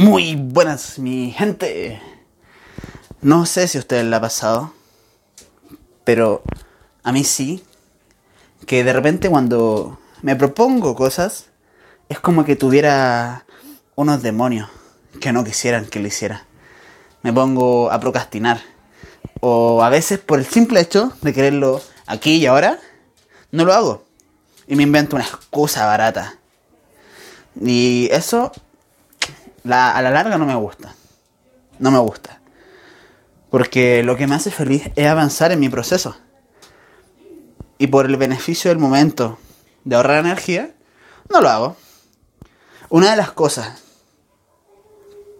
Muy buenas, mi gente. No sé si a ustedes le ha pasado, pero a mí sí. Que de repente cuando me propongo cosas, es como que tuviera unos demonios que no quisieran que lo hiciera. Me pongo a procrastinar. O a veces por el simple hecho de quererlo aquí y ahora, no lo hago. Y me invento una excusa barata. Y eso a la larga no me gusta. No me gusta. Porque lo que me hace feliz es avanzar en mi proceso. Y por el beneficio del momento de ahorrar energía, no lo hago. Una de las cosas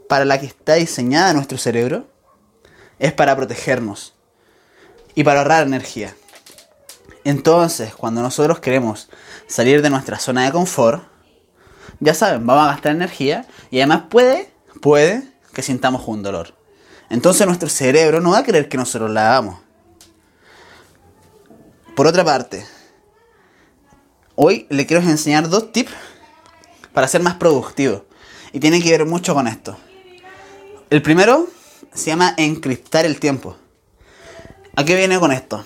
para la que está diseñada nuestro cerebro es para protegernos y para ahorrar energía. Entonces, cuando nosotros queremos salir de nuestra zona de confort, ya saben, vamos a gastar energía y además puede, puede que sintamos un dolor. Entonces nuestro cerebro no va a querer que nosotros la hagamos. Por otra parte, hoy le quiero enseñar dos tips para ser más productivo. Y tiene que ver mucho con esto. El primero se llama encriptar el tiempo. ¿A qué viene con esto?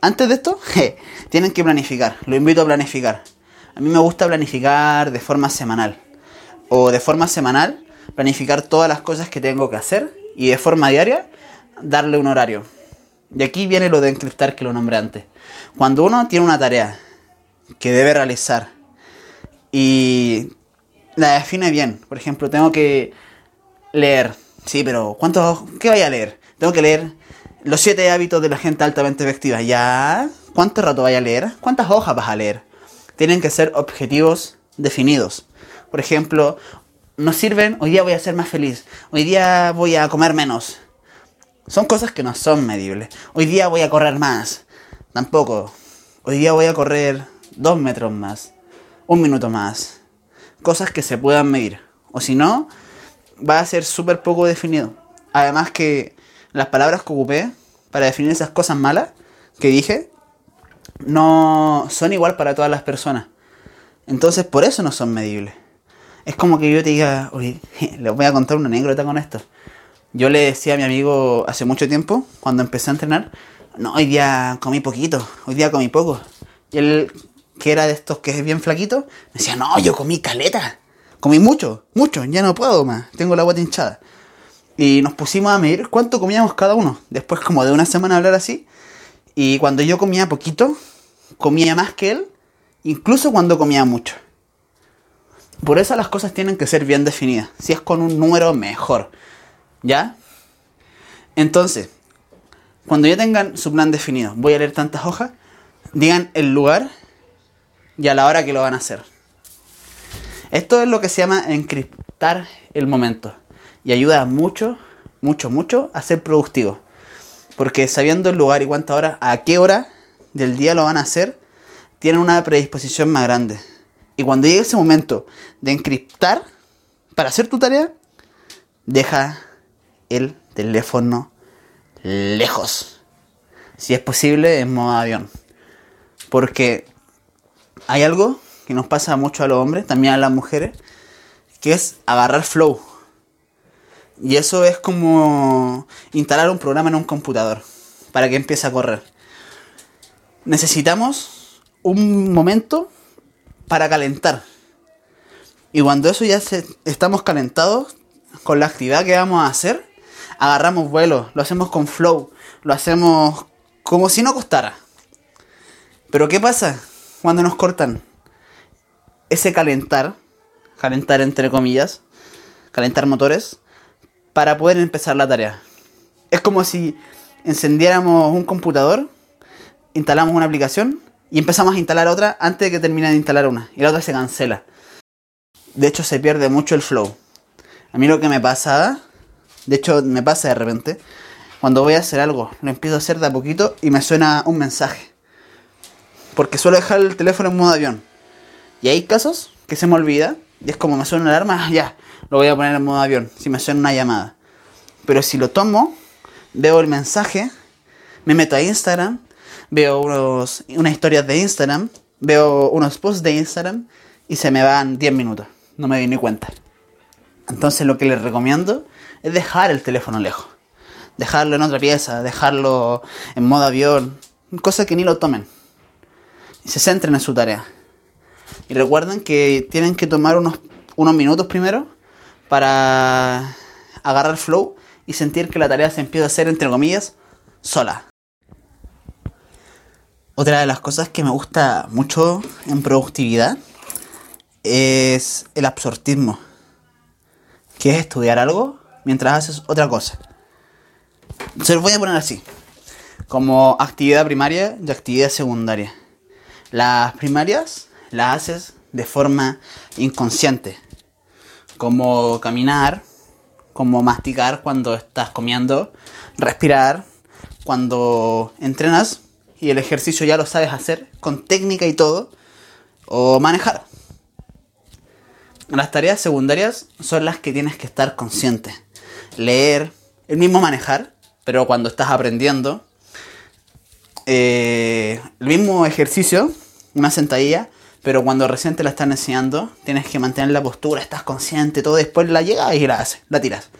Antes de esto, tienen que planificar. Lo invito a planificar. A mí me gusta planificar de forma semanal. O de forma semanal, planificar todas las cosas que tengo que hacer. Y de forma diaria, darle un horario. Y aquí viene lo de encriptar que lo nombré antes. Cuando uno tiene una tarea que debe realizar y la define bien, por ejemplo, tengo que leer. Sí, pero ¿cuánto, ¿qué voy a leer? Tengo que leer los siete hábitos de la gente altamente efectiva. ¿Ya? ¿Cuánto rato vaya a leer? ¿Cuántas hojas vas a leer? Tienen que ser objetivos definidos. Por ejemplo, nos sirven, hoy día voy a ser más feliz, hoy día voy a comer menos. Son cosas que no son medibles. Hoy día voy a correr más. Tampoco. Hoy día voy a correr dos metros más. Un minuto más. Cosas que se puedan medir. O si no, va a ser súper poco definido. Además que las palabras que ocupé para definir esas cosas malas que dije no son igual para todas las personas. Entonces por eso no son medibles. Es como que yo te diga, oye, les voy a contar una anécdota con esto. Yo le decía a mi amigo hace mucho tiempo, cuando empecé a entrenar, no, hoy día comí poquito, hoy día comí poco. Y él, que era de estos que es bien flaquito, me decía, no, yo comí caleta. Comí mucho, mucho, ya no puedo más, tengo la guata hinchada. Y nos pusimos a medir cuánto comíamos cada uno. Después como de una semana hablar así, y cuando yo comía poquito, comía más que él, incluso cuando comía mucho. Por eso las cosas tienen que ser bien definidas. Si es con un número, mejor. ¿Ya? Entonces, cuando ya tengan su plan definido, voy a leer tantas hojas, digan el lugar y a la hora que lo van a hacer. Esto es lo que se llama encriptar el momento. Y ayuda mucho, mucho, mucho a ser productivo. Porque sabiendo el lugar y cuánta hora, a qué hora del día lo van a hacer, tienen una predisposición más grande. Y cuando llegue ese momento de encriptar para hacer tu tarea, deja el teléfono lejos. Si es posible, en modo avión. Porque hay algo que nos pasa mucho a los hombres, también a las mujeres, que es agarrar flow. Y eso es como instalar un programa en un computador para que empiece a correr. Necesitamos un momento para calentar. Y cuando eso ya se, estamos calentados con la actividad que vamos a hacer, agarramos vuelo, lo hacemos con flow, lo hacemos como si no costara. Pero ¿qué pasa cuando nos cortan? Ese calentar, calentar entre comillas, calentar motores, para poder empezar la tarea. Es como si encendiéramos un computador, instalamos una aplicación y empezamos a instalar otra antes de que termine de instalar una. Y la otra se cancela. De hecho se pierde mucho el flow. A mí lo que me pasa De hecho, me pasa de repente. Cuando voy a hacer algo, lo empiezo a hacer de a poquito y me suena un mensaje. Porque suelo dejar el teléfono en modo avión. Y hay casos que se me olvida. Y es como me suena una alarma, ya, lo voy a poner en modo avión. Si me suena una llamada. Pero si lo tomo, veo el mensaje, me meto a Instagram, veo unos, unas historias de Instagram, veo unos posts de Instagram y se me van 10 minutos. No me di ni cuenta. Entonces lo que les recomiendo es dejar el teléfono lejos. Dejarlo en otra pieza, dejarlo en modo avión, cosa que ni lo tomen. Y se centren en su tarea. Y recuerden que tienen que tomar unos, unos minutos primero para agarrar flow y sentir que la tarea se empieza a hacer, entre comillas, sola. Otra de las cosas que me gusta mucho en productividad es el absortismo, que es estudiar algo mientras haces otra cosa. Se los voy a poner así, como actividad primaria y actividad secundaria. Las primarias las haces de forma inconsciente, como caminar, como masticar cuando estás comiendo, respirar cuando entrenas y el ejercicio ya lo sabes hacer con técnica y todo, o manejar. Las tareas secundarias son las que tienes que estar consciente. Leer, el mismo manejar, pero cuando estás aprendiendo. Eh, el mismo ejercicio, una sentadilla, pero cuando recién te la están enseñando, tienes que mantener la postura, estás consciente, todo después la llegas y la haces, la tiras.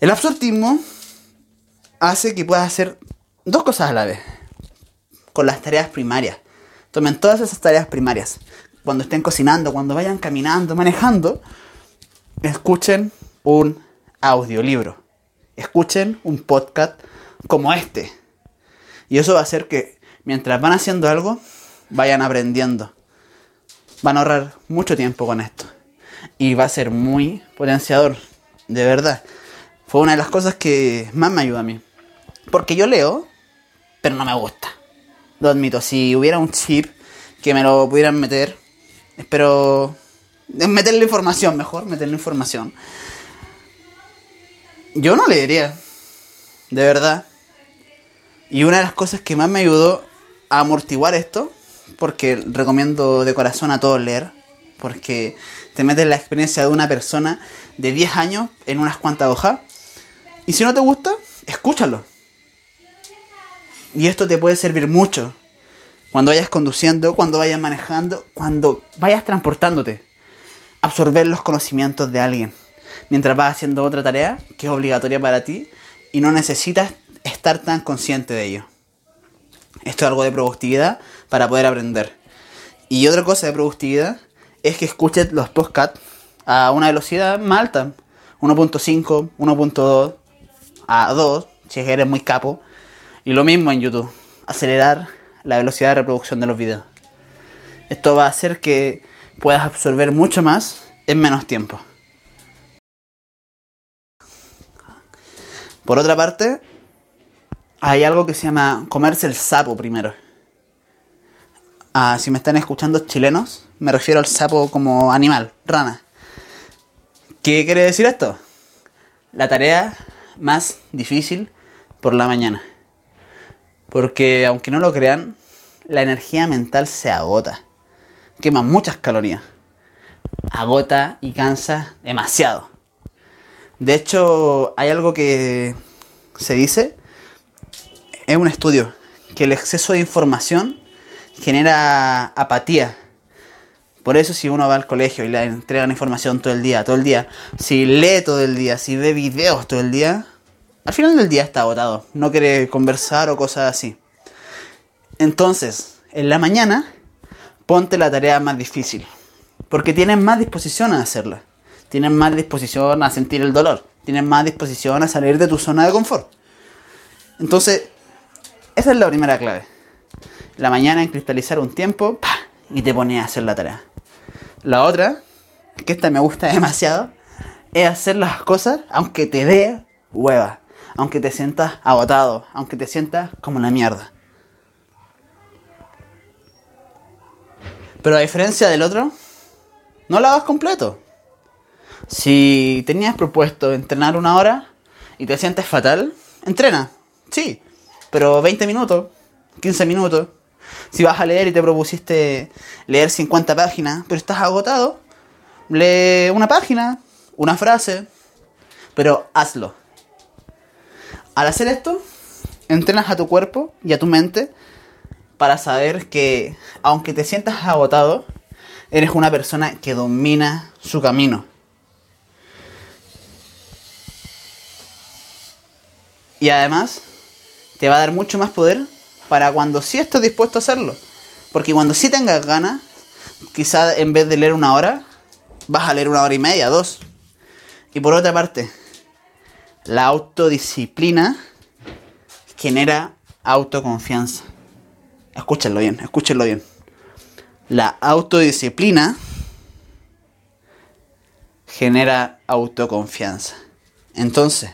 El absortismo hace que puedas hacer dos cosas a la vez. Con las tareas primarias. Tomen todas esas tareas primarias. Cuando estén cocinando, cuando vayan caminando, manejando, escuchen un audiolibro. Escuchen un podcast como este. Y eso va a hacer que mientras van haciendo algo, vayan aprendiendo. Van a ahorrar mucho tiempo con esto. Y va a ser muy potenciador, de verdad. Fue una de las cosas que más me ayuda a mí. Porque yo leo, pero no me gusta. Lo admito, si hubiera un chip que me lo pudieran meter, espero meterle información mejor, meterle información. Yo no leería, de verdad. Y una de las cosas que más me ayudó a amortiguar esto porque recomiendo de corazón a todos leer, porque te metes la experiencia de una persona de 10 años en unas cuantas hojas, y si no te gusta, escúchalo. Y esto te puede servir mucho cuando vayas conduciendo, cuando vayas manejando, cuando vayas transportándote. Absorber los conocimientos de alguien mientras vas haciendo otra tarea que es obligatoria para ti y no necesitas estar tan consciente de ello. Esto es algo de productividad para poder aprender. Y otra cosa de productividad es que escuches los podcasts a una velocidad más alta. 1.5, 1.2, a 2, si eres muy capo. Y lo mismo en YouTube. Acelerar la velocidad de reproducción de los videos. Esto va a hacer que puedas absorber mucho más en menos tiempo. Por otra parte, hay algo que se llama comerse el sapo primero. Si me están escuchando chilenos, me refiero al sapo como animal, rana. ¿Qué quiere decir esto? La tarea más difícil por la mañana. Porque aunque no lo crean, la energía mental se agota. Quema muchas calorías. Agota y cansa demasiado. De hecho, hay algo que se dice es un estudio que el exceso de información genera apatía. Por eso si uno va al colegio y le entregan información todo el día, todo el día, si lee todo el día, si ve videos todo el día, al final del día está agotado, no quiere conversar o cosas así. Entonces, en la mañana, ponte la tarea más difícil, porque tienes más disposición a hacerla, tienes más disposición a sentir el dolor, tienes más disposición a salir de tu zona de confort. Entonces, esa es la primera clave. La mañana en cristalizar un tiempo y te pones a hacer la tarea. La otra, que esta me gusta demasiado, es hacer las cosas aunque te dé hueva, aunque te sientas agotado, aunque te sientas como una mierda. Pero a diferencia del otro, no lo hagas completo. Si tenías propuesto entrenar una hora y te sientes fatal, entrena, sí, pero 20 minutos, 15 minutos. Si vas a leer y te propusiste leer 50 páginas, pero estás agotado, lee una página, una frase, pero hazlo. Al hacer esto, entrenas a tu cuerpo y a tu mente para saber que, aunque te sientas agotado, eres una persona que domina su camino. Y además, te va a dar mucho más poder para cuando sí estés dispuesto a hacerlo. Porque cuando sí tengas ganas, quizás en vez de leer una hora, vas a leer una hora y media, dos. Y por otra parte, la autodisciplina genera autoconfianza. Escúchenlo bien, escúchenlo bien. La autodisciplina genera autoconfianza. Entonces,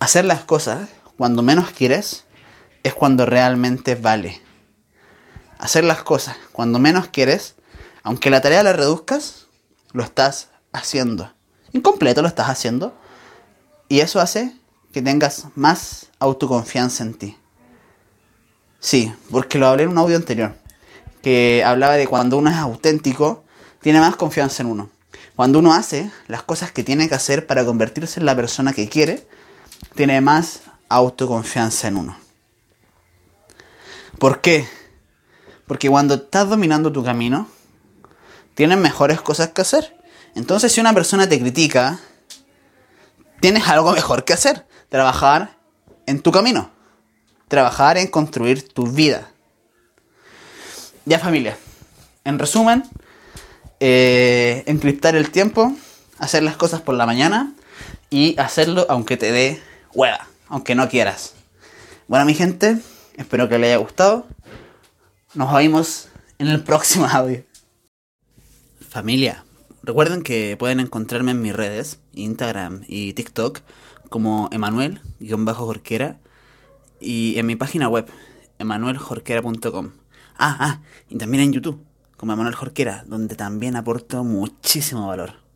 hacer las cosas cuando menos quieres es cuando realmente vale. Hacer las cosas cuando menos quieres, aunque la tarea la reduzcas, lo estás haciendo. Incompleto lo estás haciendo. Y eso hace que tengas más autoconfianza en ti. Sí, porque lo hablé en un audio anterior, que hablaba de cuando uno es auténtico, tiene más confianza en uno. Cuando uno hace las cosas que tiene que hacer para convertirse en la persona que quiere, tiene más autoconfianza en uno. ¿Por qué? Porque cuando estás dominando tu camino, tienes mejores cosas que hacer. Entonces si una persona te critica, tienes algo mejor que hacer. Trabajar en tu camino. Trabajar en construir tu vida. Ya familia. En resumen, eh, encriptar el tiempo, hacer las cosas por la mañana y hacerlo aunque te dé hueva, aunque no quieras. Bueno mi gente, espero que les haya gustado. Nos vemos en el próximo audio. Familia, recuerden que pueden encontrarme en mis redes, Instagram y TikTok, como Emanuel-Jorquera y en mi página web, emanueljorquera.com. Ah, ah, y también en YouTube, como Emanuel Jorquera, donde también aporto muchísimo valor.